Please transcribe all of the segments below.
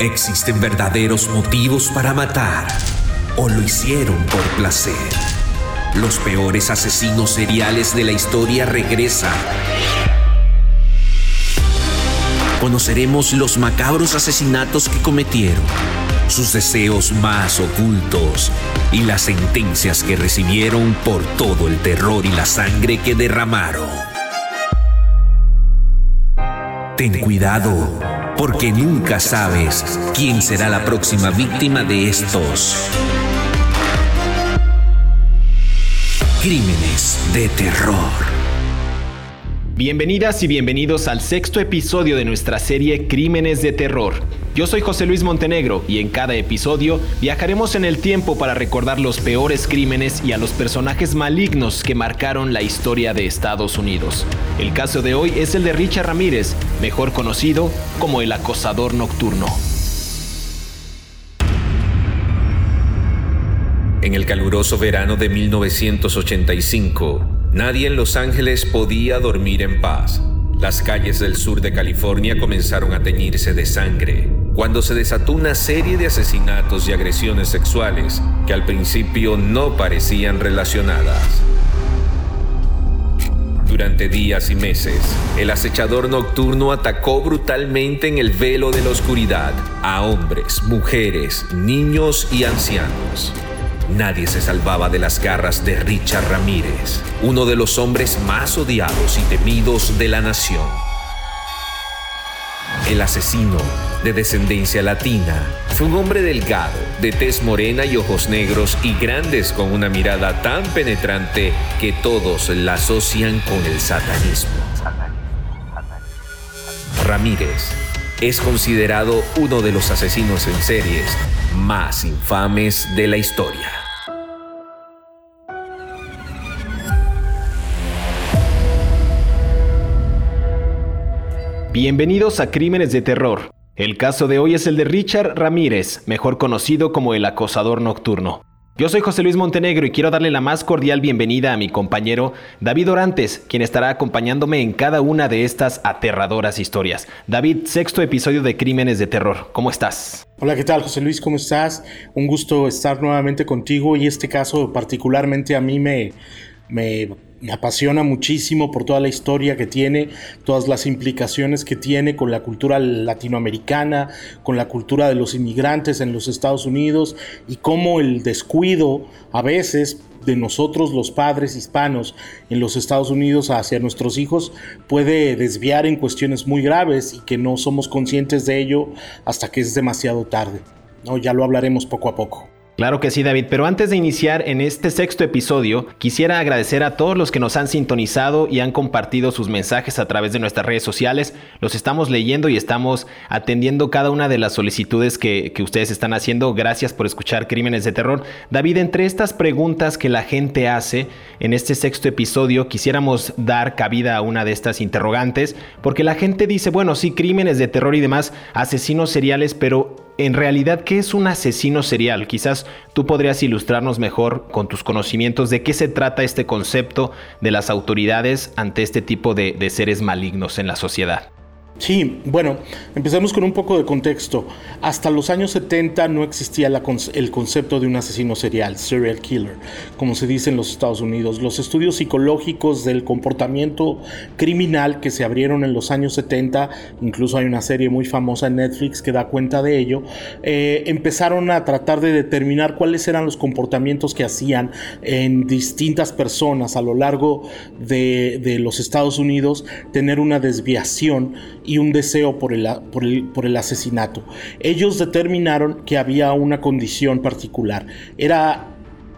¿Existen verdaderos motivos para matar? ¿O lo hicieron por placer? Los peores asesinos seriales de la historia regresan. Conoceremos los macabros asesinatos que cometieron, sus deseos más ocultos y las sentencias que recibieron por todo el terror y la sangre que derramaron. Ten cuidado, porque nunca sabes quién será la próxima víctima de estos crímenes de terror. Bienvenidas y bienvenidos al sexto episodio de nuestra serie Crímenes de Terror. Yo soy José Luis Montenegro y en cada episodio viajaremos en el tiempo para recordar los peores crímenes y a los personajes malignos que marcaron la historia de Estados Unidos. El caso de hoy es el de Richard Ramírez, mejor conocido como el acosador nocturno. En el caluroso verano de 1985, nadie en Los Ángeles podía dormir en paz. Las calles del sur de California comenzaron a teñirse de sangre cuando se desató una serie de asesinatos y agresiones sexuales que al principio no parecían relacionadas. Durante días y meses, el acechador nocturno atacó brutalmente en el velo de la oscuridad a hombres, mujeres, niños y ancianos. Nadie se salvaba de las garras de Richard Ramírez, uno de los hombres más odiados y temidos de la nación. El asesino, de descendencia latina, fue un hombre delgado, de tez morena y ojos negros y grandes con una mirada tan penetrante que todos la asocian con el satanismo. Ramírez es considerado uno de los asesinos en series más infames de la historia. Bienvenidos a Crímenes de Terror. El caso de hoy es el de Richard Ramírez, mejor conocido como el acosador nocturno. Yo soy José Luis Montenegro y quiero darle la más cordial bienvenida a mi compañero David Orantes, quien estará acompañándome en cada una de estas aterradoras historias. David, sexto episodio de Crímenes de Terror, ¿cómo estás? Hola, ¿qué tal José Luis? ¿Cómo estás? Un gusto estar nuevamente contigo y este caso particularmente a mí me, me me apasiona muchísimo por toda la historia que tiene, todas las implicaciones que tiene con la cultura latinoamericana, con la cultura de los inmigrantes en los Estados Unidos y cómo el descuido a veces de nosotros los padres hispanos en los Estados Unidos hacia nuestros hijos puede desviar en cuestiones muy graves y que no somos conscientes de ello hasta que es demasiado tarde. ¿no? Ya lo hablaremos poco a poco. Claro que sí, David, pero antes de iniciar en este sexto episodio, quisiera agradecer a todos los que nos han sintonizado y han compartido sus mensajes a través de nuestras redes sociales. Los estamos leyendo y estamos atendiendo cada una de las solicitudes que, ustedes están haciendo. Gracias por escuchar Crímenes de Terror. David, entre estas preguntas que la gente hace en este sexto episodio, quisiéramos dar cabida a una de estas interrogantes, porque la gente dice, bueno, sí, crímenes de terror y demás, asesinos seriales, pero en realidad, ¿qué es un asesino serial? Quizás tú podrías ilustrarnos mejor con tus conocimientos de qué se trata este concepto de las autoridades ante este tipo de, de seres malignos en la sociedad. Sí, bueno, empezamos con un poco de contexto. Hasta los años 70 no existía el concepto de un asesino serial, serial killer, como se dice en los Estados Unidos. Los estudios psicológicos del comportamiento criminal que se abrieron en los años 70, incluso hay una serie muy famosa en Netflix que da cuenta de ello, eh, empezaron a tratar de determinar cuáles eran los comportamientos que hacían en distintas personas a lo largo de, de los Estados Unidos, tener una desviación y un deseo por el, por el, por el asesinato. Ellos determinaron que había una condición particular. Era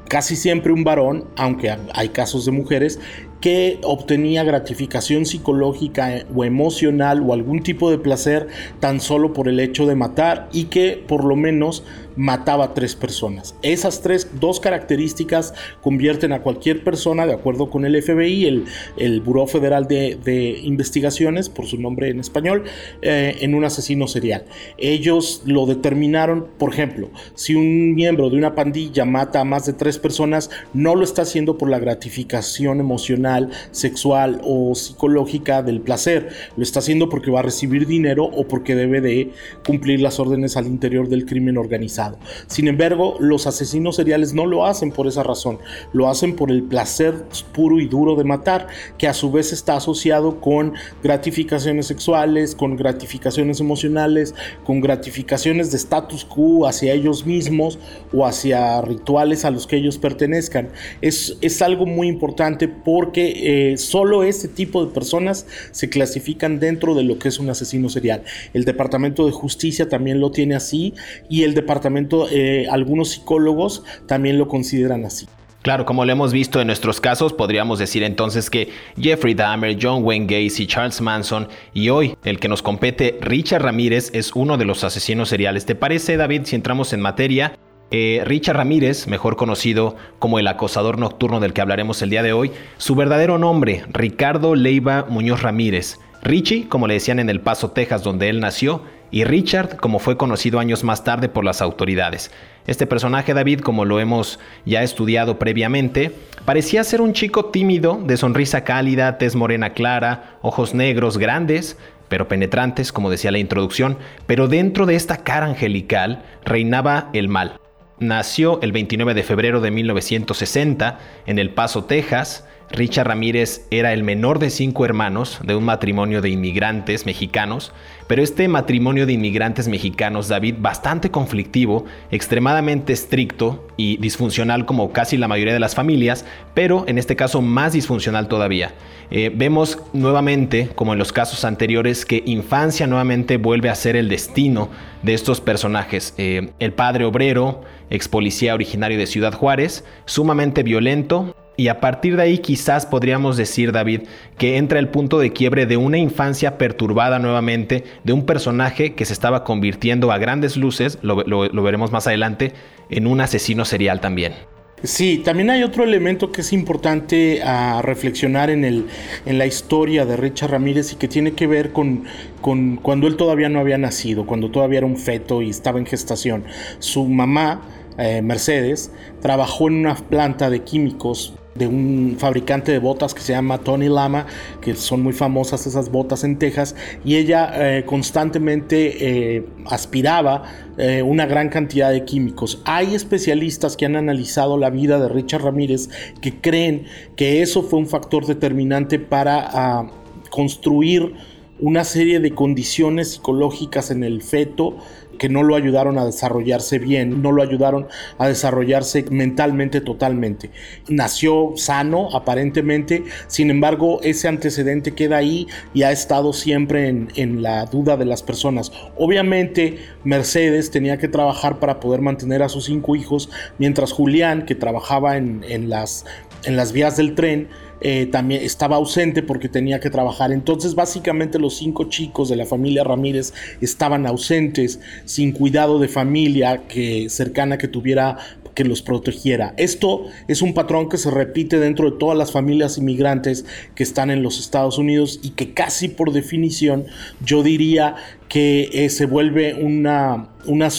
casi siempre un varón, aunque hay casos de mujeres, que obtenía gratificación psicológica o emocional o algún tipo de placer tan solo por el hecho de matar y que por lo menos mataba a tres personas. Esas tres, dos características convierten a cualquier persona, de acuerdo con el FBI, el, el Buró Federal de, Investigaciones, por su nombre en español, eh, en un asesino serial. Ellos lo determinaron, por ejemplo, si un miembro de una pandilla mata a más de tres personas, no lo está haciendo por la gratificación emocional, sexual o psicológica del placer. Lo está haciendo porque va a recibir dinero o porque debe de cumplir las órdenes al interior del crimen organizado. Sin embargo, los asesinos seriales no lo hacen por esa razón, lo hacen por el placer puro y duro de matar, que a su vez está asociado con gratificaciones sexuales, con gratificaciones emocionales, con gratificaciones de status quo hacia ellos mismos o hacia rituales a los que ellos pertenezcan. Es, es algo muy importante porque eh, solo este tipo de personas se clasifican dentro de lo que es un asesino serial. El Departamento de Justicia también lo tiene así y el Departamento, eh, algunos psicólogos también lo consideran así. Claro, como lo hemos visto en nuestros casos, podríamos decir entonces que Jeffrey Dahmer, John Wayne Gacy, Charles Manson y hoy el que nos compete, Richard Ramírez, es uno de los asesinos seriales. ¿Te parece, David, si entramos en materia? Eh, Richard Ramírez, mejor conocido como el acosador nocturno del que hablaremos el día de hoy, su verdadero nombre, Ricardo Leiva Muñoz Ramírez. Richie, como le decían en El Paso, Texas, donde él nació, y Richard, como fue conocido años más tarde por las autoridades. Este personaje, David, como lo hemos ya estudiado previamente, parecía ser un chico tímido, de sonrisa cálida, tez morena clara, ojos negros grandes, pero penetrantes, como decía la introducción, pero dentro de esta cara angelical reinaba el mal. Nació el 29 de febrero de 1960 en El Paso, Texas, Richard Ramírez era el menor de cinco hermanos de un matrimonio de inmigrantes mexicanos, pero este matrimonio de inmigrantes mexicanos, David, bastante conflictivo, extremadamente estricto y disfuncional como casi la mayoría de las familias, pero en este caso más disfuncional todavía. Eh, vemos nuevamente, como en los casos anteriores, que infancia nuevamente vuelve a ser el destino de estos personajes. Eh, el padre obrero, ex policía originario de Ciudad Juárez, sumamente violento, y a partir de ahí quizás podríamos decir, David, que entra el punto de quiebre de una infancia perturbada nuevamente, de un personaje que se estaba convirtiendo a grandes luces, lo, veremos más adelante, en un asesino serial también. Sí, también hay otro elemento que es importante a reflexionar en, el, en la historia de Richard Ramírez y que tiene que ver con, con cuando él todavía no había nacido, cuando todavía era un feto y estaba en gestación. Su mamá, eh, Mercedes, trabajó en una planta de químicos de un fabricante de botas que se llama Tony Lama, que son muy famosas esas botas en Texas, y ella eh, constantemente eh, aspiraba eh, una gran cantidad de químicos. Hay especialistas que han analizado la vida de Richard Ramírez que creen que eso fue un factor determinante para ah, construir una serie de condiciones psicológicas en el feto que no lo ayudaron a desarrollarse bien, no lo ayudaron a desarrollarse mentalmente totalmente. Nació sano aparentemente, sin embargo ese antecedente queda ahí y ha estado siempre en, la duda de las personas. Obviamente Mercedes tenía que trabajar para poder mantener a sus cinco hijos, mientras Julián, que trabajaba en, en las, en las vías del tren, eh, también estaba ausente porque tenía que trabajar. Entonces básicamente los cinco chicos de la familia Ramírez estaban ausentes, sin cuidado de familia que, cercana que tuviera que los protegiera. Esto es un patrón que se repite dentro de todas las familias inmigrantes que están en los Estados Unidos y que casi por definición yo diría que eh, se vuelve una, una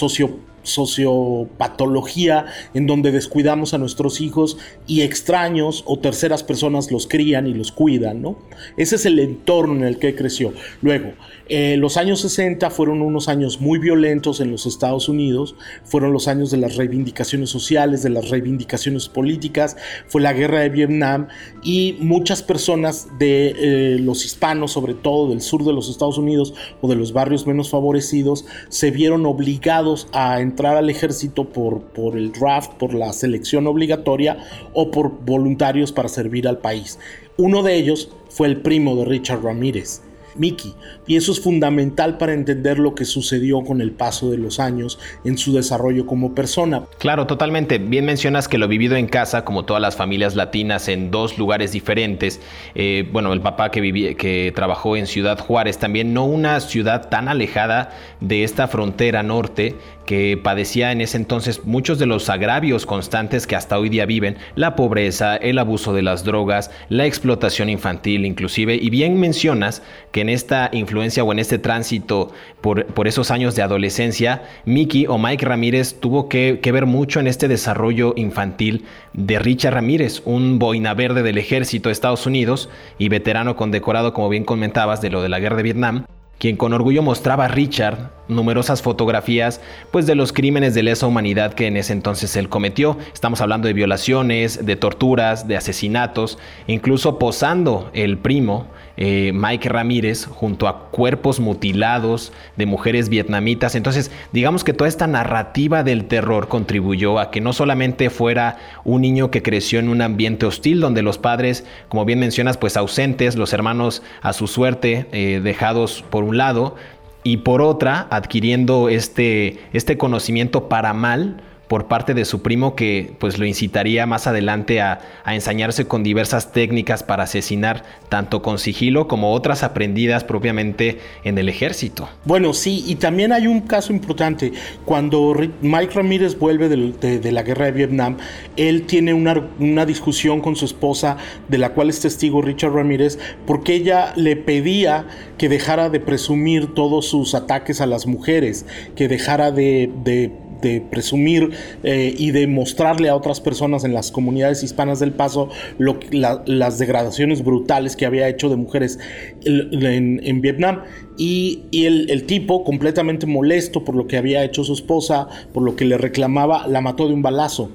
sociopatología en donde descuidamos a nuestros hijos y extraños o terceras personas los crían y los cuidan, ¿no? Ese es el entorno en el que creció. Luego, eh, los años 60 fueron unos años muy violentos en los Estados Unidos, fueron los años de las reivindicaciones sociales, de las reivindicaciones políticas, fue la guerra de Vietnam y muchas personas de eh, los hispanos, sobre todo del sur de los Estados Unidos o de los barrios menos favorecidos, se vieron obligados a entrar al ejército por, por el draft, por la selección obligatoria o por voluntarios para servir al país. Uno de ellos fue el primo de Richard Ramírez, Mickey. Y eso es fundamental para entender lo que sucedió con el paso de los años en su desarrollo como persona. Claro, totalmente. Bien mencionas que lo vivido en casa, como todas las familias latinas, en dos lugares diferentes. Eh, bueno, el papá que, vivía, que trabajó en Ciudad Juárez, también no una ciudad tan alejada de esta frontera norte que padecía en ese entonces muchos de los agravios constantes que hasta hoy día viven, la pobreza, el abuso de las drogas, la explotación infantil inclusive, y bien mencionas que en esta influencia o en este tránsito por, por esos años de adolescencia, Mickey o Mike Ramírez tuvo que, que, ver mucho en este desarrollo infantil de Richard Ramírez, un boina verde del ejército de Estados Unidos y veterano condecorado, como bien comentabas, de lo de la guerra de Vietnam quien con orgullo mostraba a Richard numerosas fotografías pues de los crímenes de lesa humanidad que en ese entonces él cometió. Estamos hablando de violaciones, de torturas, de asesinatos, incluso posando el primo eh, Mike Ramírez junto a cuerpos mutilados de mujeres vietnamitas. Entonces, digamos que toda esta narrativa del terror contribuyó a que no solamente fuera un niño que creció en un ambiente hostil donde los padres, como bien mencionas, pues ausentes, los hermanos a su suerte eh, dejados por un lado y por otra adquiriendo este, este conocimiento para mal por parte de su primo que pues lo incitaría más adelante a, a, ensañarse con diversas técnicas para asesinar tanto con sigilo como otras aprendidas propiamente en el ejército. Bueno, sí, y también hay un caso importante. Cuando Mike Ramírez vuelve de, de, la guerra de Vietnam, él tiene una, una, discusión con su esposa, de la cual es testigo Richard Ramírez, porque ella le pedía que dejara de presumir todos sus ataques a las mujeres, que dejara de, de de presumir eh, y de mostrarle a otras personas en las comunidades hispanas del Paso lo, la, las degradaciones brutales que había hecho de mujeres en, Vietnam. Y, el, tipo, completamente molesto por lo que había hecho su esposa, por lo que le reclamaba, la mató de un balazo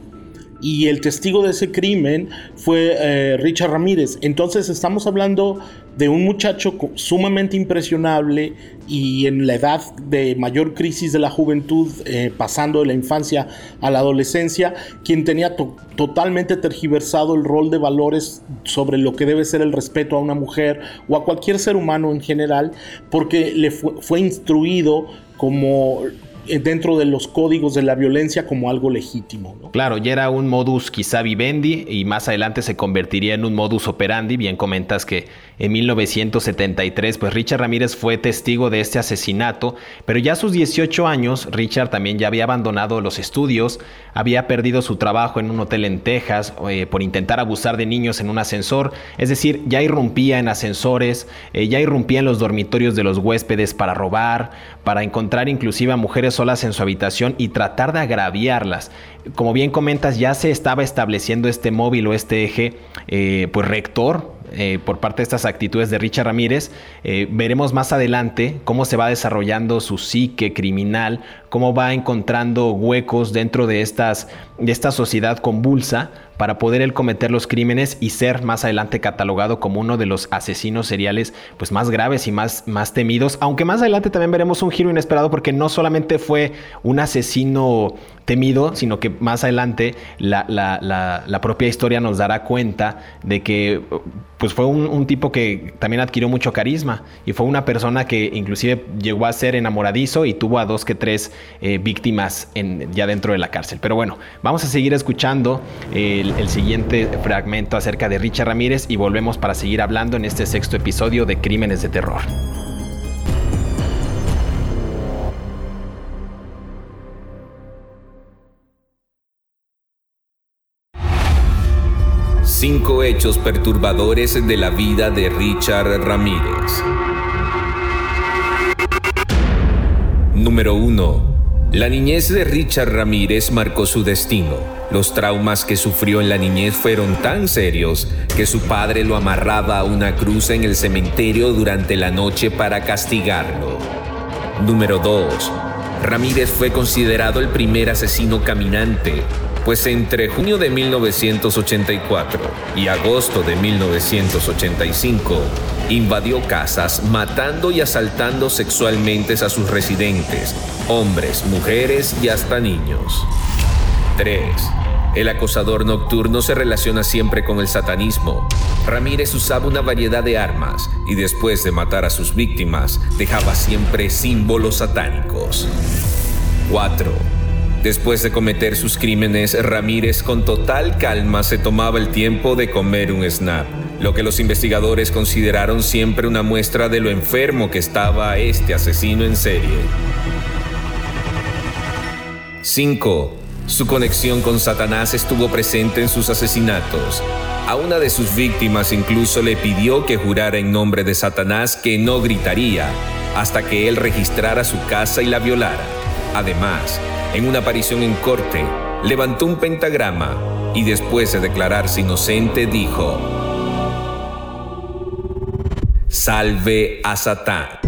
y el testigo de ese crimen fue eh, Richard Ramírez. Entonces estamos hablando de un muchacho sumamente impresionable y en la edad de mayor crisis de la juventud, eh, pasando de la infancia a la adolescencia, quien tenía totalmente tergiversado el rol de valores sobre lo que debe ser el respeto a una mujer o a cualquier ser humano en general, porque le fue instruido como dentro de los códigos de la violencia como algo legítimo. Claro, ya era un modus quizá vivendi y más adelante se convertiría en un modus operandi. Bien comentas que en 1973 pues Richard Ramírez fue testigo de este asesinato, pero ya a sus 18 años Richard también ya había abandonado los estudios, había perdido su trabajo en un hotel en Texas eh, por intentar abusar de niños en un ascensor, es decir, ya irrumpía en ascensores, eh, ya irrumpía en los dormitorios de los huéspedes para robar, para encontrar inclusive a mujeres solas en su habitación y tratar de agraviarlas. Como bien comentas, ya se estaba estableciendo este móvil o este eje, eh, pues rector eh, por parte de estas actitudes de Richard Ramírez. Eh, veremos más adelante cómo se va desarrollando su psique criminal, cómo va encontrando huecos dentro de, esta sociedad convulsa para poder él cometer los crímenes y ser más adelante catalogado como uno de los asesinos seriales pues más graves y más, más temidos. Aunque más adelante también veremos un giro inesperado porque no solamente fue un asesino temido, sino que más adelante la, la, la, la propia historia nos dará cuenta de que pues fue un, un, tipo que también adquirió mucho carisma y fue una persona que inclusive llegó a ser enamoradizo y tuvo a dos que tres eh, víctimas ya dentro de la cárcel. Pero bueno, vamos a seguir escuchando el, el siguiente fragmento acerca de Richard Ramírez y volvemos para seguir hablando en este sexto episodio de Crímenes de Terror. Cinco hechos perturbadores de la vida de Richard Ramírez. Número 1. La niñez de Richard Ramírez marcó su destino. Los traumas que sufrió en la niñez fueron tan serios que su padre lo amarraba a una cruz en el cementerio durante la noche para castigarlo. Número 2. Ramírez fue considerado el primer asesino caminante pues entre junio de 1984 y agosto de 1985 invadió casas matando y asaltando sexualmente a sus residentes, hombres, mujeres y hasta niños. 3. El acosador nocturno se relaciona siempre con el satanismo. Ramírez usaba una variedad de armas y después de matar a sus víctimas dejaba siempre símbolos satánicos. 4. Después de cometer sus crímenes, Ramírez con total calma se tomaba el tiempo de comer un snap, lo que los investigadores consideraron siempre una muestra de lo enfermo que estaba este asesino en serie. 5. Su conexión con Satanás estuvo presente en sus asesinatos. A una de sus víctimas incluso le pidió que jurara en nombre de Satanás que no gritaría hasta que él registrara su casa y la violara. Además, en una aparición en corte, levantó un pentagrama y después de declararse inocente dijo, Salve a Satán.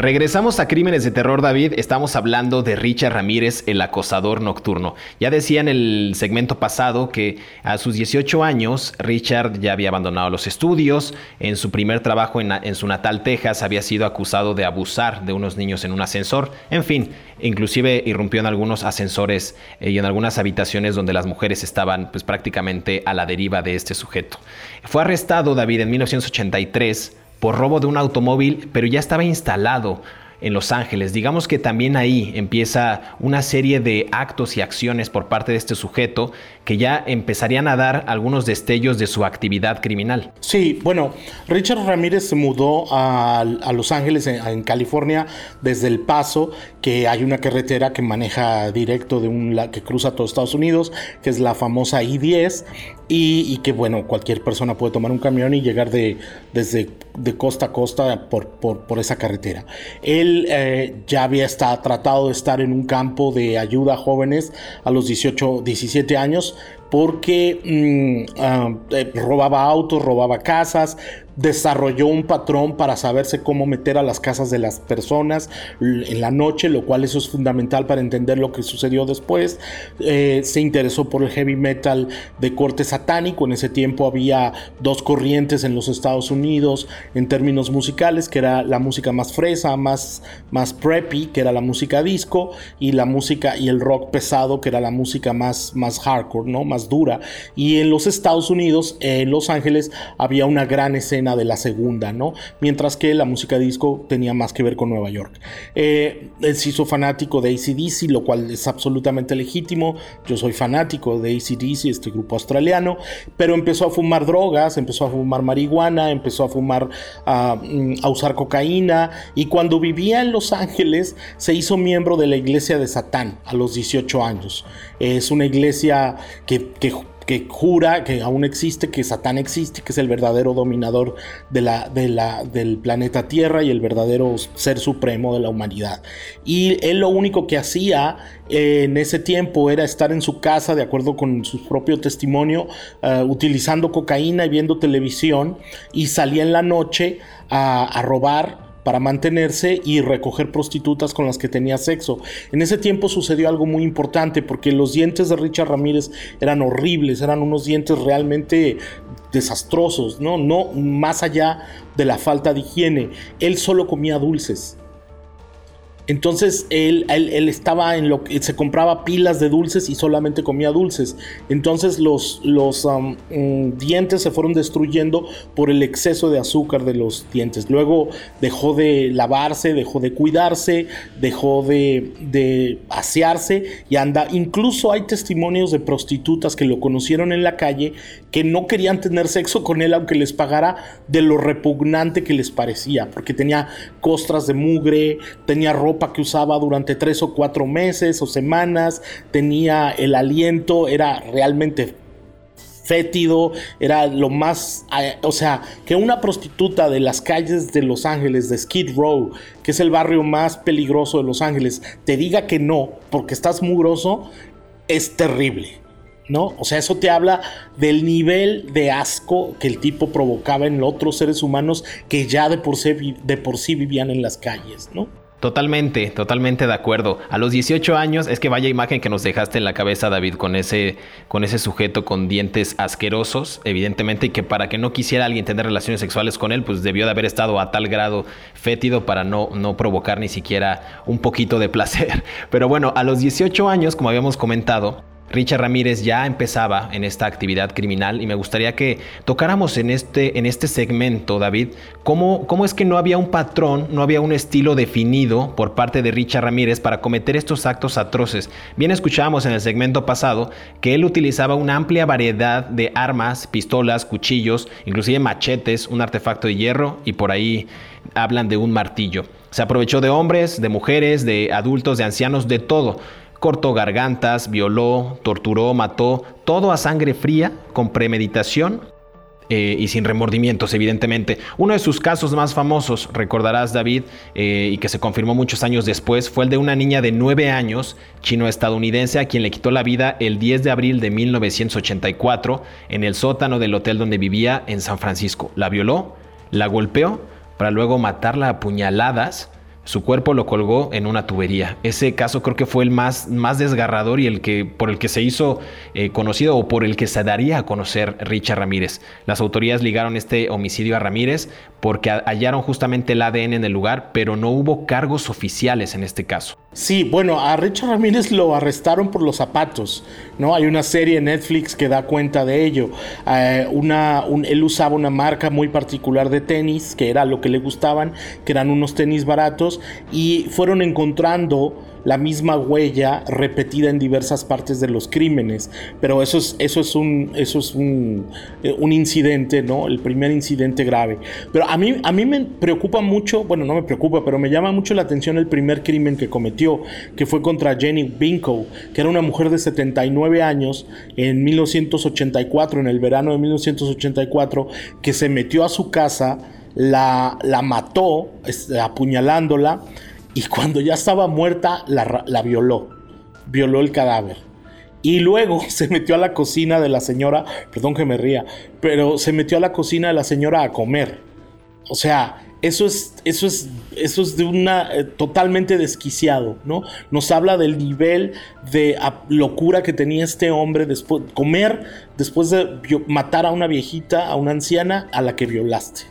Regresamos a Crímenes de Terror, David. Estamos hablando de Richard Ramírez, el acosador nocturno. Ya decía en el segmento pasado que a sus 18 años Richard ya había abandonado los estudios. En su primer trabajo en, su natal Texas había sido acusado de abusar de unos niños en un ascensor. En fin, inclusive irrumpió en algunos ascensores eh, y en algunas habitaciones donde las mujeres estaban pues prácticamente a la deriva de este sujeto. Fue arrestado David en 1983 por robo de un automóvil, pero ya estaba instalado en Los Ángeles. Digamos que también ahí empieza una serie de actos y acciones por parte de este sujeto que ya empezarían a dar algunos destellos de su actividad criminal. Sí, bueno, Richard Ramírez se mudó a, Los Ángeles, en, California, desde El Paso, que hay una carretera que maneja directo de un que cruza todo Estados Unidos, que es la famosa I-10, y, que bueno, cualquier persona puede tomar un camión y llegar de, desde de costa a costa por, por, esa carretera. Él eh, ya había tratado de estar en un campo de ayuda a jóvenes a los 18, 17 años porque mm, ah, eh, robaba autos, robaba casas, desarrolló un patrón para saberse cómo meter a las casas de las personas en la noche, lo cual eso es fundamental para entender lo que sucedió después. Eh, se interesó por el heavy metal de corte satánico. En ese tiempo había dos corrientes en los Estados Unidos en términos musicales, que era la música más fresa, más, más preppy, que era la música disco, y la música y el rock pesado, que era la música más, más hardcore, ¿no? Más dura. Y en los Estados Unidos, en Los Ángeles, había una gran escena de la segunda, ¿no? Mientras que la música disco tenía más que ver con Nueva York. Eh, él se hizo fanático de ACDC, lo cual es absolutamente legítimo. Yo soy fanático de ACDC, este grupo australiano, pero empezó a fumar drogas, empezó a fumar marihuana, empezó a fumar, a, mm, usar cocaína y cuando vivía en Los Ángeles se hizo miembro de la iglesia de Satán a los 18 años. Es una iglesia que que jura que aún existe, que Satán existe, que es el verdadero dominador de la, de la, del planeta Tierra y el verdadero ser supremo de la humanidad. Y él lo único que hacía eh, en ese tiempo era estar en su casa, de acuerdo con su propio testimonio, eh, utilizando cocaína y viendo televisión, y salía en la noche a robar para mantenerse y recoger prostitutas con las que tenía sexo. En ese tiempo sucedió algo muy importante porque los dientes de Richard Ramírez eran horribles, eran unos dientes realmente desastrosos, ¿no? No más allá de la falta de higiene. Él solo comía dulces. Entonces él, estaba en lo que se compraba pilas de dulces y solamente comía dulces. Entonces los, los um, mm, dientes se fueron destruyendo por el exceso de azúcar de los dientes. Luego dejó de lavarse, dejó de cuidarse, dejó de, de asearse y anda. Incluso hay testimonios de prostitutas que lo conocieron en la calle que no querían tener sexo con él aunque les pagara de lo repugnante que les parecía, porque tenía costras de mugre, tenía ropa que usaba durante tres o cuatro meses o semanas, tenía el aliento, era realmente fétido, era lo más, eh, o sea, que una prostituta de las calles de Los Ángeles, de Skid Row, que es el barrio más peligroso de Los Ángeles, te diga que no, porque estás mugroso, es terrible. ¿no? O sea, eso te habla del nivel de asco que el tipo provocaba en otros seres humanos que ya de por sí, de por sí vivían en las calles, ¿no? Totalmente, totalmente de acuerdo. A los 18 años, es que vaya imagen que nos dejaste en la cabeza, David, con ese, con ese sujeto con dientes asquerosos, evidentemente, y que para que no quisiera alguien tener relaciones sexuales con él, pues debió de haber estado a tal grado fétido para no, no provocar ni siquiera un poquito de placer. Pero bueno, a los 18 años, como habíamos comentado, Richard Ramírez ya empezaba en esta actividad criminal y me gustaría que tocáramos en este, en este segmento, David, cómo, cómo es que no había un patrón, no había un estilo definido por parte de Richard Ramírez para cometer estos actos atroces. Bien escuchábamos en el segmento pasado que él utilizaba una amplia variedad de armas, pistolas, cuchillos, inclusive machetes, un artefacto de hierro y por ahí hablan de un martillo. Se aprovechó de hombres, de mujeres, de adultos, de ancianos, de todo. Cortó gargantas, violó, torturó, mató, todo a sangre fría, con premeditación eh, y sin remordimientos, evidentemente. Uno de sus casos más famosos, recordarás David, eh, y que se confirmó muchos años después, fue el de una niña de 9 años, chino-estadounidense, a quien le quitó la vida el 10 de abril de 1984 en el sótano del hotel donde vivía en San Francisco. La violó, la golpeó, para luego matarla a puñaladas su cuerpo lo colgó en una tubería. Ese caso creo que fue el más, más desgarrador y el que, por el que se hizo eh, conocido o por el que se daría a conocer Richard Ramírez. Las autoridades ligaron este homicidio a Ramírez porque hallaron justamente el ADN en el lugar, pero no hubo cargos oficiales en este caso. Sí, bueno, a Richard Ramírez lo arrestaron por los zapatos, ¿no? Hay una serie en Netflix que da cuenta de ello. Eh, él usaba una marca muy particular de tenis, que era lo que le gustaban, que eran unos tenis baratos, y fueron encontrando la misma huella repetida en diversas partes de los crímenes. Pero eso es, eso es, un, eso es un, eh, un, incidente, ¿no? El primer incidente grave. Pero a mí, a mí me preocupa mucho, bueno, no me preocupa, pero me llama mucho la atención el primer crimen que cometió, que fue contra Jenny Binko, que era una mujer de 79 años en 1984, en el verano de 1984, que se metió a su casa, la, la mató, apuñalándola y cuando ya estaba muerta la, violó, violó el cadáver. Y luego se metió a la cocina de la señora, perdón que me ría, pero se metió a la cocina de la señora a comer. O sea, eso es, eso es, eso es de una eh, totalmente desquiciado, ¿no? Nos habla del nivel de locura que tenía este hombre después comer después de matar a una viejita, a una anciana a la que violaste.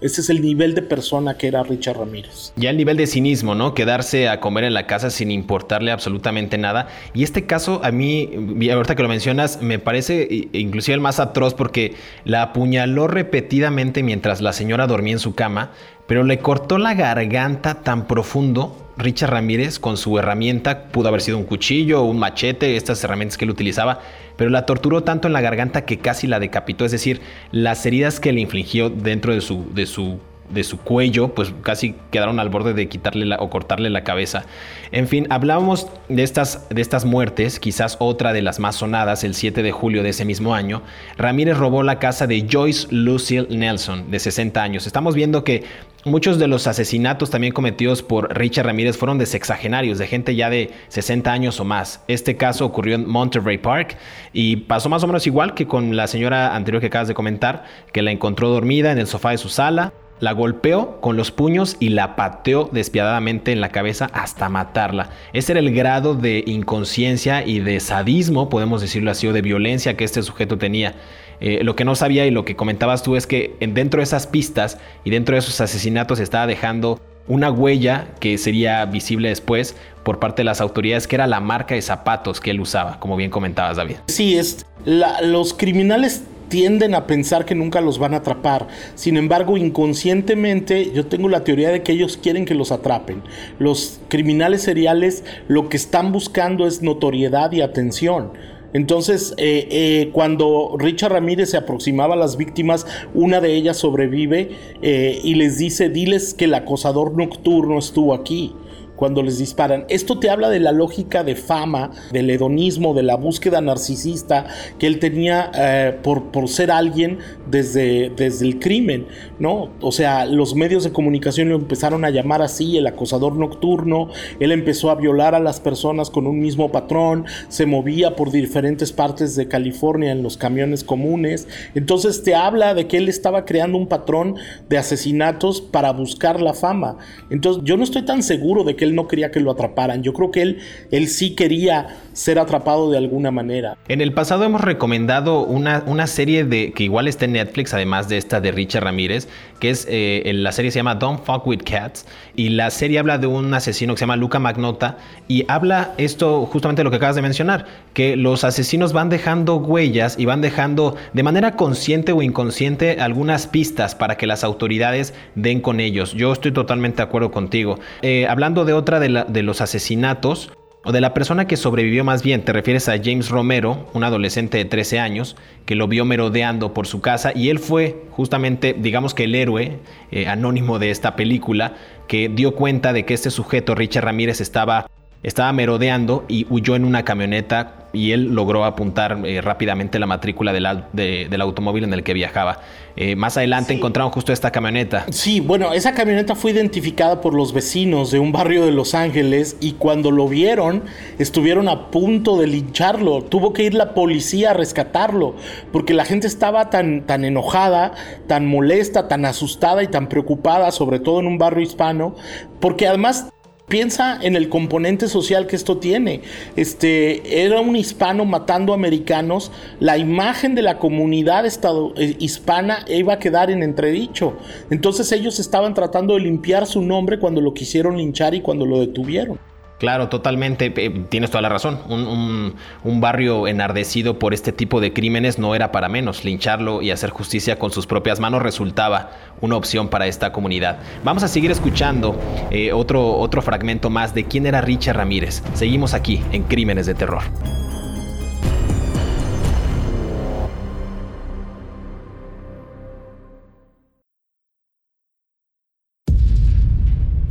Ese es el nivel de persona que era Richard Ramírez. Ya el nivel de cinismo, ¿no? Quedarse a comer en la casa sin importarle absolutamente nada. Y este caso a mí, ahorita que lo mencionas, me parece inclusive el más atroz porque la apuñaló repetidamente mientras la señora dormía en su cama, pero le cortó la garganta tan profundo Richard Ramírez con su herramienta, pudo haber sido un cuchillo, un machete, estas herramientas que él utilizaba, pero la torturó tanto en la garganta que casi la decapitó, es decir, las heridas que le infligió dentro de su, de su de su cuello, pues casi quedaron al borde de quitarle o cortarle la cabeza. En fin, hablábamos de estas, de estas muertes, quizás otra de las más sonadas, el 7 de julio de ese mismo año. Ramírez robó la casa de Joyce Lucille Nelson, de 60 años. Estamos viendo que muchos de los asesinatos también cometidos por Richard Ramírez fueron de sexagenarios, de gente ya de 60 años o más. Este caso ocurrió en Monterey Park y pasó más o menos igual que con la señora anterior que acabas de comentar, que la encontró dormida en el sofá de su sala la golpeó con los puños y la pateó despiadadamente en la cabeza hasta matarla. Ese era el grado de inconsciencia y de sadismo, podemos decirlo así, o de violencia que este sujeto tenía. Eh, lo que no sabía y lo que comentabas tú es que dentro de esas pistas y dentro de esos asesinatos estaba dejando una huella que sería visible después por parte de las autoridades, que era la marca de zapatos que él usaba, como bien comentabas, David. Sí, es los criminales tienden a pensar que nunca los van a atrapar. Sin embargo, inconscientemente yo tengo la teoría de que ellos quieren que los atrapen. Los criminales seriales lo que están buscando es notoriedad y atención. Entonces, eh, eh, cuando Richard Ramírez se aproximaba a las víctimas, una de ellas sobrevive eh, y les dice, diles que el acosador nocturno estuvo aquí cuando les disparan. Esto te habla de la lógica de fama, del hedonismo, de la búsqueda narcisista que él tenía eh, por, por, ser alguien desde, desde el crimen, ¿no? O sea, los medios de comunicación lo empezaron a llamar así, el acosador nocturno, él empezó a violar a las personas con un mismo patrón, se movía por diferentes partes de California en los camiones comunes, entonces te habla de que él estaba creando un patrón de asesinatos para buscar la fama. Entonces yo no estoy tan seguro de que él no quería que lo atraparan. Yo creo que él, él sí quería ser atrapado de alguna manera. En el pasado hemos recomendado una, una serie de que igual está en Netflix, además de esta de Richard Ramírez, que es eh, la serie se llama Don't Fuck with Cats y la serie habla de un asesino que se llama Luca Magnota y habla esto justamente lo que acabas de mencionar, que los asesinos van dejando huellas y van dejando de manera consciente o inconsciente algunas pistas para que las autoridades den con ellos. Yo estoy totalmente de acuerdo contigo. Eh, hablando de otra de, los asesinatos, o de la persona que sobrevivió más bien, te refieres a James Romero, un adolescente de 13 años, que lo vio merodeando por su casa y él fue justamente, digamos que el héroe eh, anónimo de esta película, que dio cuenta de que este sujeto, Richard Ramírez, estaba estaba merodeando y huyó en una camioneta y él logró apuntar eh, rápidamente la matrícula del automóvil en el que viajaba. Eh, más adelante encontraron justo esta camioneta. Sí, bueno, esa camioneta fue identificada por los vecinos de un barrio de Los Ángeles y cuando lo vieron estuvieron a punto de lincharlo. Tuvo que ir la policía a rescatarlo porque la gente estaba tan, tan enojada, tan molesta, tan asustada y tan preocupada, sobre todo en un barrio hispano, porque además Piensa en el componente social que esto tiene. Este era un hispano matando americanos. La imagen de la comunidad estado, eh, hispana iba a quedar en entredicho. Entonces ellos estaban tratando de limpiar su nombre cuando lo quisieron linchar y cuando lo detuvieron. Claro, totalmente. Eh, tienes toda la razón. Un, barrio enardecido por este tipo de crímenes no era para menos. Lincharlo y hacer justicia con sus propias manos resultaba una opción para esta comunidad. Vamos a seguir escuchando eh, otro, otro fragmento más de quién era Richard Ramírez. Seguimos aquí en Crímenes de Terror.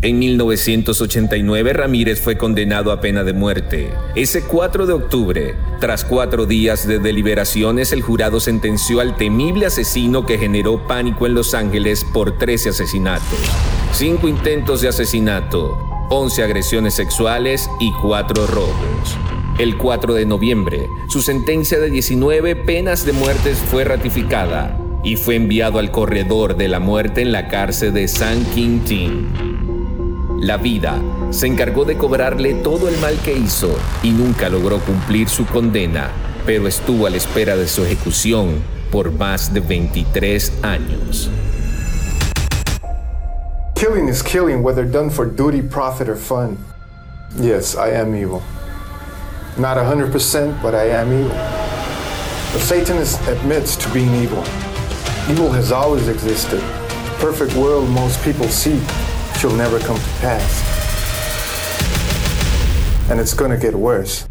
En 1989 Ramírez fue condenado a pena de muerte. Ese 4 de octubre, tras cuatro días de deliberaciones, el jurado sentenció al temible asesino que generó pánico en Los Ángeles por 13 asesinatos, 5 intentos de asesinato, 11 agresiones sexuales y 4 robos. El 4 de noviembre, su sentencia de 19 penas de muerte fue ratificada y fue enviado al corredor de la muerte en la cárcel de San Quintín. La vida se encargó de cobrarle todo el mal que hizo y nunca logró cumplir su condena, pero estuvo a la espera de su ejecución por más de 23 años. Killing is killing, whether done for duty, profit, or fun. Yes, I am evil. Not 100%, but I am evil. The Satanist admits to being evil. Evil has always existed. The perfect world most people seek she'll never come to pass. And it's gonna get worse.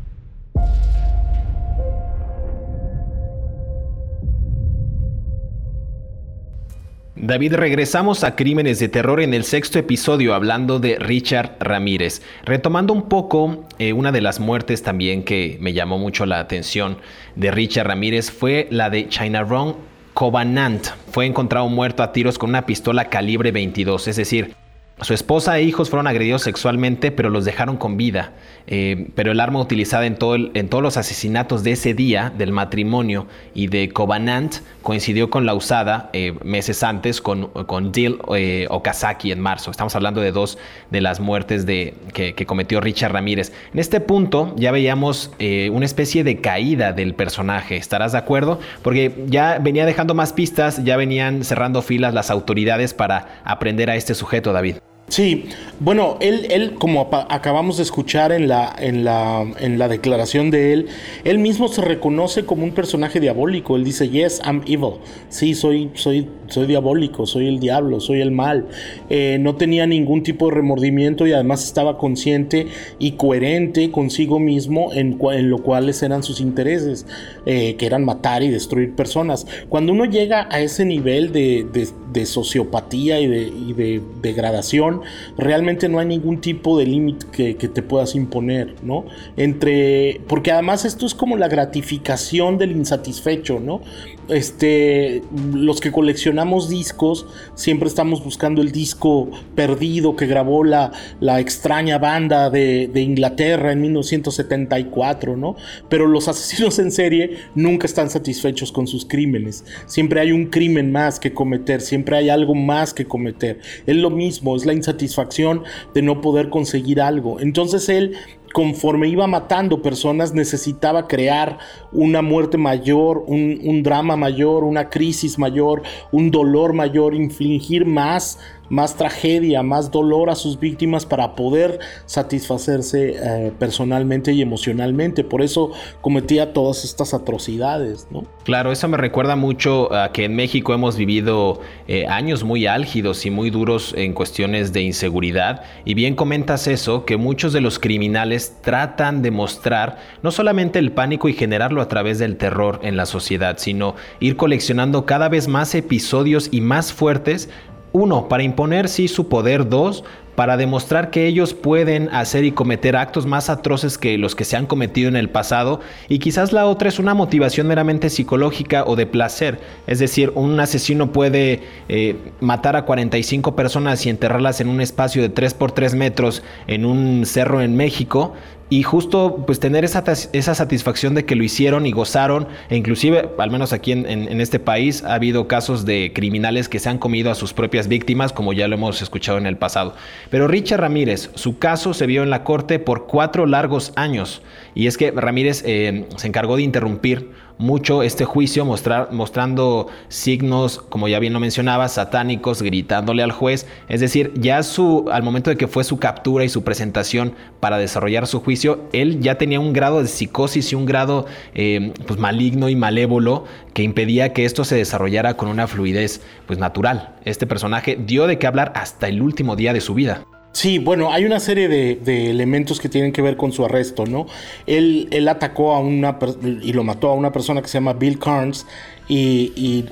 David, regresamos a Crímenes de Terror en el sexto episodio hablando de Richard Ramírez. Retomando un poco, eh, una de las muertes también que me llamó mucho la atención de Richard Ramírez fue la de China Rong Covenant. Fue encontrado muerto a tiros con una pistola calibre 22, es decir, su esposa e hijos fueron agredidos sexualmente, pero los dejaron con vida. Eh, pero el arma utilizada en, todo en todos los asesinatos de ese día, del matrimonio y de Covenant, coincidió con la usada eh, meses antes con, con Dill eh, Okazaki en marzo. Estamos hablando de dos de las muertes de, que, que cometió Richard Ramírez. En este punto ya veíamos una especie de caída del personaje. ¿Estarás de acuerdo? Porque ya venía dejando más pistas, ya venían cerrando filas las autoridades para aprender a este sujeto, David. Sí, bueno, él, él como acabamos de escuchar en la, en, la, en la declaración de él, él mismo se reconoce como un personaje diabólico. Él dice, yes, I'm evil. Sí, soy, soy, soy diabólico, soy el diablo, soy el mal. Eh, no tenía ningún tipo de remordimiento y además estaba consciente y coherente consigo mismo en, lo cuales eran sus intereses, eh, que eran matar y destruir personas. Cuando uno llega a ese nivel de, de, sociopatía y de, y de degradación, realmente no hay ningún tipo de límite que, te puedas imponer, ¿no? Entre, porque además esto es como la gratificación del insatisfecho, ¿no? este, los que coleccionamos discos, siempre estamos buscando el disco perdido que grabó la, la extraña banda de, de, Inglaterra en 1974, ¿no? Pero los asesinos en serie nunca están satisfechos con sus crímenes. Siempre hay un crimen más que cometer, siempre hay algo más que cometer. Es lo mismo, es la insatisfacción de no poder conseguir algo. Entonces él conforme iba matando personas necesitaba crear una muerte mayor, un, drama mayor, una crisis mayor, un dolor mayor, infligir más más tragedia, más dolor a sus víctimas para poder satisfacerse eh, personalmente y emocionalmente. Por eso cometía todas estas atrocidades, ¿no? Claro, eso me recuerda mucho a que en México hemos vivido eh, años muy álgidos y muy duros en cuestiones de inseguridad. Y bien comentas eso, que muchos de los criminales tratan de mostrar no solamente el pánico y generarlo a través del terror en la sociedad, sino ir coleccionando cada vez más episodios y más fuertes uno, para imponer sí su poder. Dos, para demostrar que ellos pueden hacer y cometer actos más atroces que los que se han cometido en el pasado. Y quizás la otra es una motivación meramente psicológica o de placer. Es decir, un asesino puede eh, matar a 45 personas y enterrarlas en un espacio de 3 por 3 metros en un cerro en México y justo pues tener esa, esa, satisfacción de que lo hicieron y gozaron, e inclusive, al menos aquí en, en, este país, ha habido casos de criminales que se han comido a sus propias víctimas, como ya lo hemos escuchado en el pasado. Pero Richard Ramírez, su caso se vio en la corte por cuatro largos años, y es que Ramírez eh, se encargó de interrumpir mucho este juicio, mostrando signos, como ya bien lo mencionaba, satánicos, gritándole al juez. Es decir, ya su, al momento de que fue su captura y su presentación para desarrollar su juicio, él ya tenía un grado de psicosis y un grado eh, pues, maligno y malévolo que impedía que esto se desarrollara con una fluidez pues, natural. Este personaje dio de qué hablar hasta el último día de su vida. Sí, bueno, hay una serie de, elementos que tienen que ver con su arresto, ¿no? Él, él atacó a una y lo mató a una persona que se llama Bill Carnes y,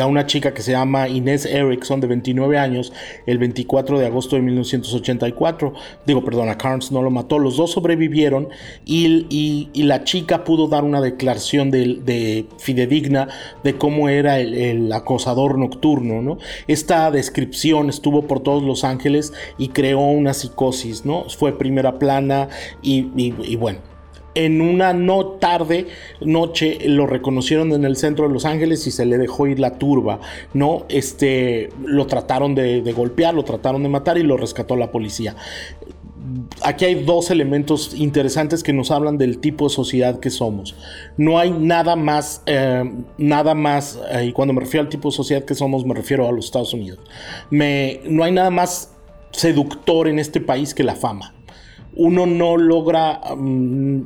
a una chica que se llama Inés Erickson de 29 años el 24 de agosto de 1984. Digo, perdón, a Carnes no lo mató. Los dos sobrevivieron y, la chica pudo dar una declaración de, fidedigna de cómo era el, acosador nocturno. ¿no? Esta descripción estuvo por todos Los Ángeles y creó una psicosis. ¿no? Fue primera plana y bueno en una no tarde noche lo reconocieron en el centro de Los Ángeles y se le dejó ir la turba, ¿no? Este, lo trataron de, golpear, lo trataron de matar y lo rescató la policía. Aquí hay dos elementos interesantes que nos hablan del tipo de sociedad que somos. No hay nada más, eh, nada más, y cuando me refiero al tipo de sociedad que somos, me refiero a los Estados Unidos. No hay nada más seductor en este país que la fama uno no logra mm,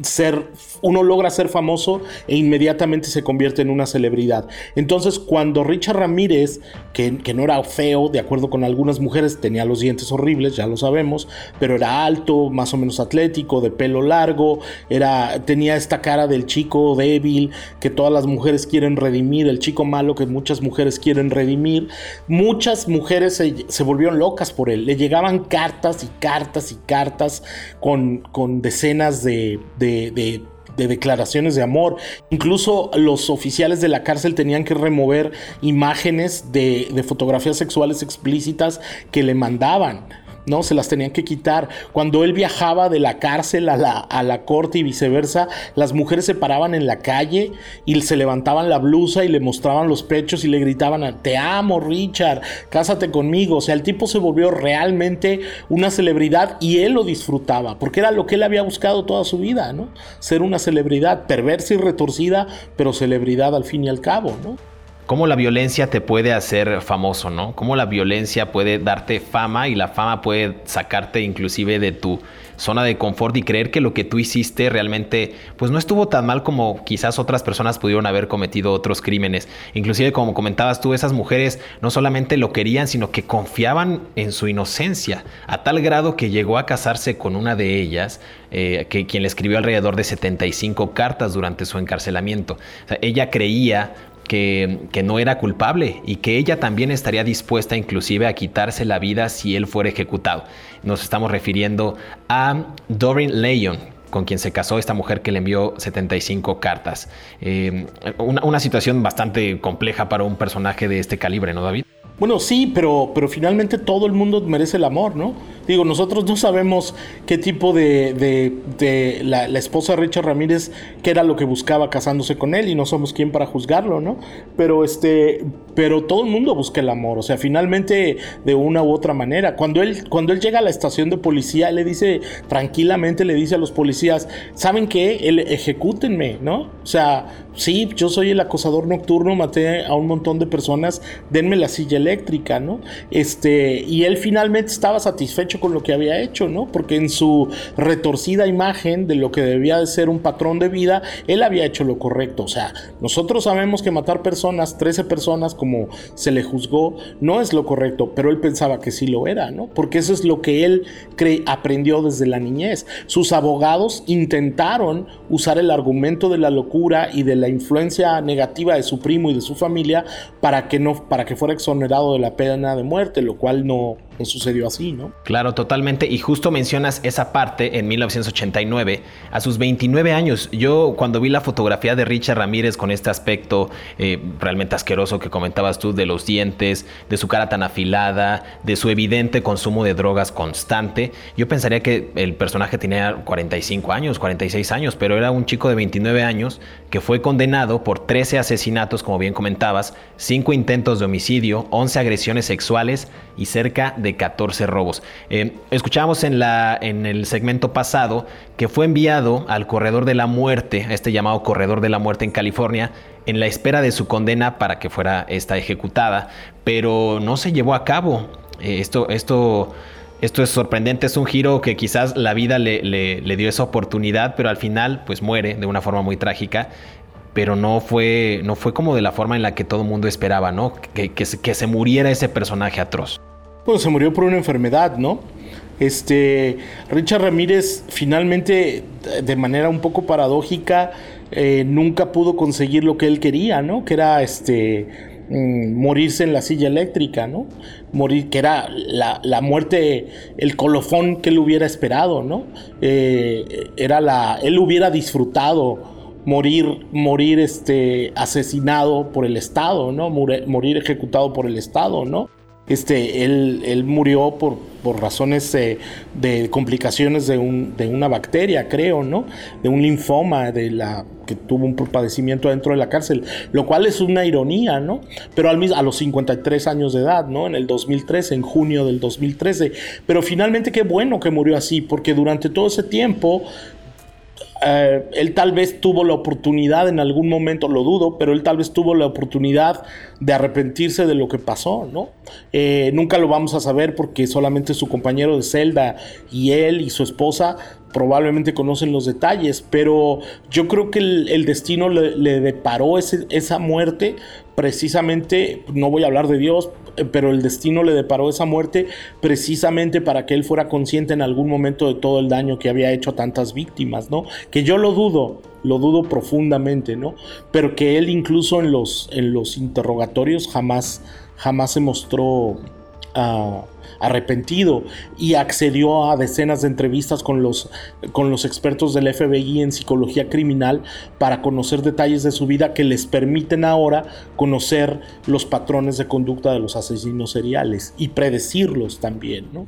ser, uno logra ser famoso e inmediatamente se convierte en una celebridad. Entonces, cuando Richard Ramírez, que, no era feo, de acuerdo con algunas mujeres, tenía los dientes horribles, ya lo sabemos, pero era alto, más o menos atlético, de pelo largo, era, tenía esta cara del chico débil que todas las mujeres quieren redimir, el chico malo que muchas mujeres quieren redimir. Muchas mujeres se, volvieron locas por él, le llegaban cartas y cartas y cartas con, con decenas de de, declaraciones de amor. Incluso los oficiales de la cárcel tenían que remover imágenes de, de, fotografías sexuales explícitas que le mandaban. ¿No? Se las tenían que quitar. Cuando él viajaba de la cárcel a la, a la corte y viceversa, las mujeres se paraban en la calle y se levantaban la blusa y le mostraban los pechos y le gritaban, te amo Richard, cásate conmigo. O sea, el tipo se volvió realmente una celebridad y él lo disfrutaba, porque era lo que él había buscado toda su vida, ¿no? Ser una celebridad, perversa y retorcida, pero celebridad al fin y al cabo, ¿no? Cómo la violencia te puede hacer famoso, ¿no? Cómo la violencia puede darte fama y la fama puede sacarte inclusive de tu zona de confort y creer que lo que tú hiciste realmente pues no estuvo tan mal como quizás otras personas pudieron haber cometido otros crímenes. Inclusive como comentabas tú, esas mujeres no solamente lo querían, sino que confiaban en su inocencia, a tal grado que llegó a casarse con una de ellas, eh, que quien le escribió alrededor de 75 cartas durante su encarcelamiento. ella creía que, no era culpable y que ella también estaría dispuesta inclusive a quitarse la vida si él fuera ejecutado. Nos estamos refiriendo a Doreen Leon, con quien se casó esta mujer que le envió 75 cartas. Eh, una, una, situación bastante compleja para un personaje de este calibre, ¿no, David? Bueno, sí, pero, pero finalmente todo el mundo merece el amor, ¿no? Digo, nosotros no sabemos qué tipo de, de, la, esposa de Richard Ramírez, qué era lo que buscaba casándose con él y no somos quien para juzgarlo, ¿no? Pero este, pero todo el mundo busca el amor, o sea, finalmente de una u otra manera. Cuando él, cuando él llega a la estación de policía, le dice tranquilamente, le dice a los policías, ¿saben qué? Él, ejecútenme, ¿no? O sea, sí, yo soy el acosador nocturno, maté a un montón de personas, denme la silla eléctrica, ¿no? Este, y él finalmente estaba satisfecho con lo que había hecho, ¿no? Porque en su retorcida imagen de lo que debía de ser un patrón de vida, él había hecho lo correcto. O sea, nosotros sabemos que matar personas, 13 personas, como se le juzgó, no es lo correcto, pero él pensaba que sí lo era, ¿no? Porque eso es lo que él aprendió desde la niñez. Sus abogados intentaron usar el argumento de la locura y de la influencia negativa de su primo y de su familia para que no para que fuera exonerado de la pena de muerte, lo cual no, sucedió así, ¿no? Claro, totalmente. Y justo mencionas esa parte en 1989, a sus 29 años. Yo cuando vi la fotografía de Richard Ramírez con este aspecto eh, realmente asqueroso que comentabas tú de los dientes, de su cara tan afilada, de su evidente consumo de drogas constante, yo pensaría que el personaje tenía 45 años, 46 años, pero era un chico de 29 años que fue condenado por 13 asesinatos, como bien comentabas, 5 intentos de homicidio, 11 agresiones sexuales y cerca de 14 robos. Eh, escuchamos en, la, en el segmento pasado que fue enviado al corredor de la muerte, a este llamado corredor de la muerte en California, en la espera de su condena para que fuera esta ejecutada, pero no se llevó a cabo. Eh, esto, esto, esto es sorprendente, es un giro que quizás la vida le, le, dio esa oportunidad, pero al final pues muere de una forma muy trágica pero no fue, no fue como de la forma en la que todo el mundo esperaba, ¿no? Que, que, que, se muriera ese personaje atroz. Pues se murió por una enfermedad, ¿no? Este, Richard Ramírez finalmente, de manera un poco paradójica, eh, nunca pudo conseguir lo que él quería, ¿no? Que era este mm, morirse en la silla eléctrica, ¿no? Morir, que era la, muerte, el colofón que él hubiera esperado, ¿no? Eh, era la, él hubiera disfrutado morir, morir este, asesinado por el Estado, ¿no? morir ejecutado por el Estado, ¿no? Este, él, él murió por, por razones eh, de complicaciones de, un, de, una bacteria, creo, ¿no? De un linfoma, de la que tuvo un padecimiento dentro de la cárcel, lo cual es una ironía, ¿no? Pero al mismo, a los 53 años de edad, ¿no? En el 2013, en junio del 2013. Pero finalmente qué bueno que murió así, porque durante todo ese tiempo eh, él tal vez tuvo la oportunidad en algún momento, lo dudo, pero él tal vez tuvo la oportunidad de arrepentirse de lo que pasó, ¿no? Eh, nunca lo vamos a saber porque solamente su compañero de celda y él y su esposa probablemente conocen los detalles, pero yo creo que el, destino le, deparó esa muerte precisamente, no voy a hablar de Dios, eh, pero el destino le deparó esa muerte precisamente para que él fuera consciente en algún momento de todo el daño que había hecho a tantas víctimas, ¿no? Que yo lo dudo, lo dudo profundamente, ¿no? Pero que él incluso en los, en los interrogatorios jamás, jamás se mostró... Uh, arrepentido y accedió a decenas de entrevistas con los, con los expertos del FBI en psicología criminal para conocer detalles de su vida que les permiten ahora conocer los patrones de conducta de los asesinos seriales y predecirlos también, ¿no?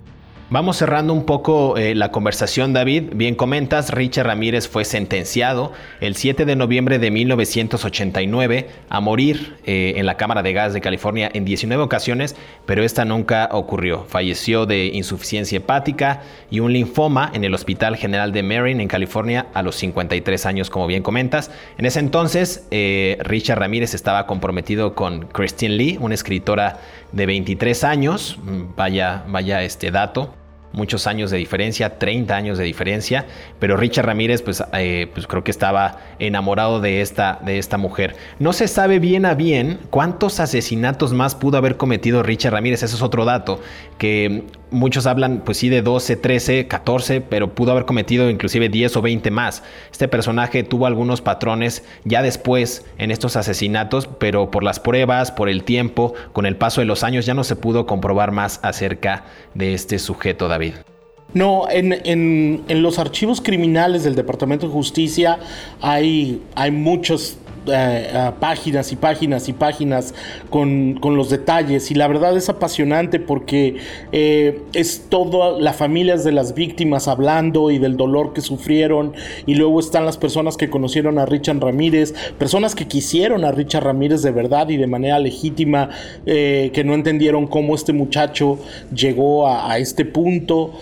Vamos cerrando un poco eh, la conversación, David. Bien comentas, Richard Ramírez fue sentenciado el 7 de noviembre de 1989 a morir eh, en la Cámara de Gas de California en 19 ocasiones, pero esta nunca ocurrió. Falleció de insuficiencia hepática y un linfoma en el Hospital General de Marin en California a los 53 años, como bien comentas. En ese entonces, eh, Richard Ramírez estaba comprometido con Christine Lee, una escritora de 23 años. Mm, vaya, vaya este dato muchos años de diferencia, 30 años de diferencia, pero Richard Ramírez pues, eh, pues creo que estaba enamorado de esta, de esta mujer. No se sabe bien a bien cuántos asesinatos más pudo haber cometido Richard Ramírez, ese es otro dato, que muchos hablan pues sí de 12, 13, 14, pero pudo haber cometido inclusive 10 o 20 más. Este personaje tuvo algunos patrones ya después en estos asesinatos, pero por las pruebas, por el tiempo, con el paso de los años ya no se pudo comprobar más acerca de este sujeto, David. No, en, los archivos criminales del Departamento de Justicia hay, hay muchos eh, páginas y páginas y páginas con, los detalles y la verdad es apasionante porque eh, es toda las familias de las víctimas hablando y del dolor que sufrieron y luego están las personas que conocieron a Richard Ramírez, personas que quisieron a Richard Ramírez de verdad y de manera legítima, eh, que no entendieron cómo este muchacho llegó a, este punto.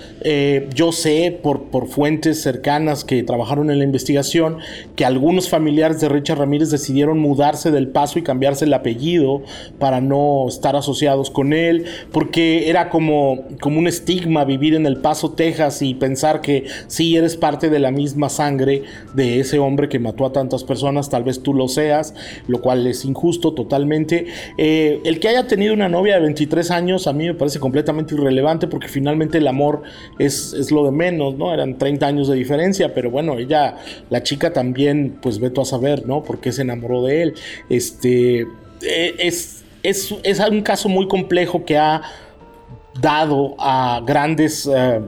yo sé por, por fuentes cercanas que trabajaron en la investigación que algunos familiares de Richard Ramírez decidieron mudarse del paso y cambiarse el apellido para no estar asociados con él, porque era como, como un estigma vivir en el paso, Texas y pensar que sí eres parte de la misma sangre de ese hombre que mató a tantas personas, tal vez tú lo seas, lo cual es injusto totalmente. Eh, el que haya tenido una novia de 23 años a mí me parece completamente irrelevante porque finalmente el amor es, es lo de menos, ¿no? Eran 30 años de diferencia, pero bueno, ella, la chica también, pues veto a saber, ¿no? Por qué se enamoró de él. Este, eh, es, es, es un caso muy complejo que ha dado a grandes... Eh,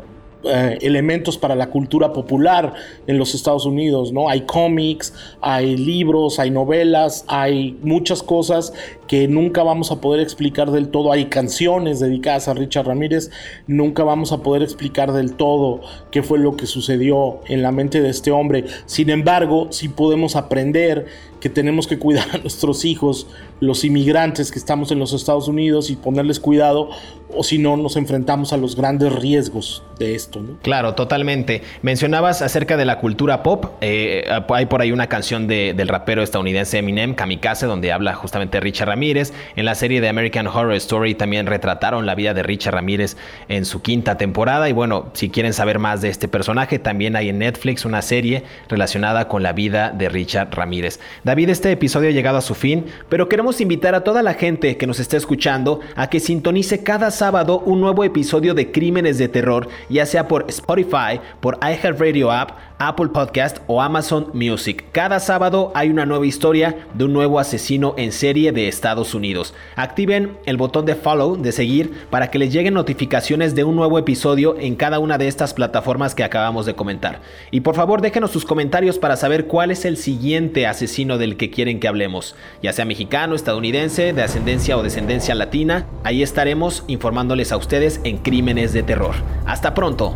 eh, elementos para la cultura popular en los Estados Unidos, ¿no? Hay cómics, hay libros, hay novelas, hay muchas cosas que nunca vamos a poder explicar del todo. Hay canciones dedicadas a Richard Ramírez, nunca vamos a poder explicar del todo qué fue lo que sucedió en la mente de este hombre. Sin embargo, sí podemos aprender que tenemos que cuidar a nuestros hijos, los inmigrantes que estamos en los Estados Unidos y ponerles cuidado, o si no, nos enfrentamos a los grandes riesgos de esto. Claro, totalmente. Mencionabas acerca de la cultura pop. Eh, hay por ahí una canción del rapero estadounidense Eminem, Kamikaze, donde habla justamente Richard Ramírez. En la serie de American Horror Story también retrataron la vida de Richard Ramírez en su quinta temporada. Y bueno, si quieren saber más de este personaje, también hay en Netflix una serie relacionada con la vida de Richard Ramírez. David, este episodio ha llegado a su fin, pero queremos invitar a toda la gente que nos está escuchando a que sintonice cada sábado un nuevo episodio de Crímenes de Terror, ya sea por Spotify, por iHeartRadio App, Apple Podcast o Amazon Music. Cada sábado hay una nueva historia de un nuevo asesino en serie de Estados Unidos. Activen el botón de follow, de seguir, para que les lleguen notificaciones de un nuevo episodio en cada una de estas plataformas que acabamos de comentar. Y por favor déjenos sus comentarios para saber cuál es el siguiente asesino del que quieren que hablemos, ya sea mexicano, estadounidense, de ascendencia o descendencia latina. Ahí estaremos informándoles a ustedes en Crímenes de Terror. Hasta pronto.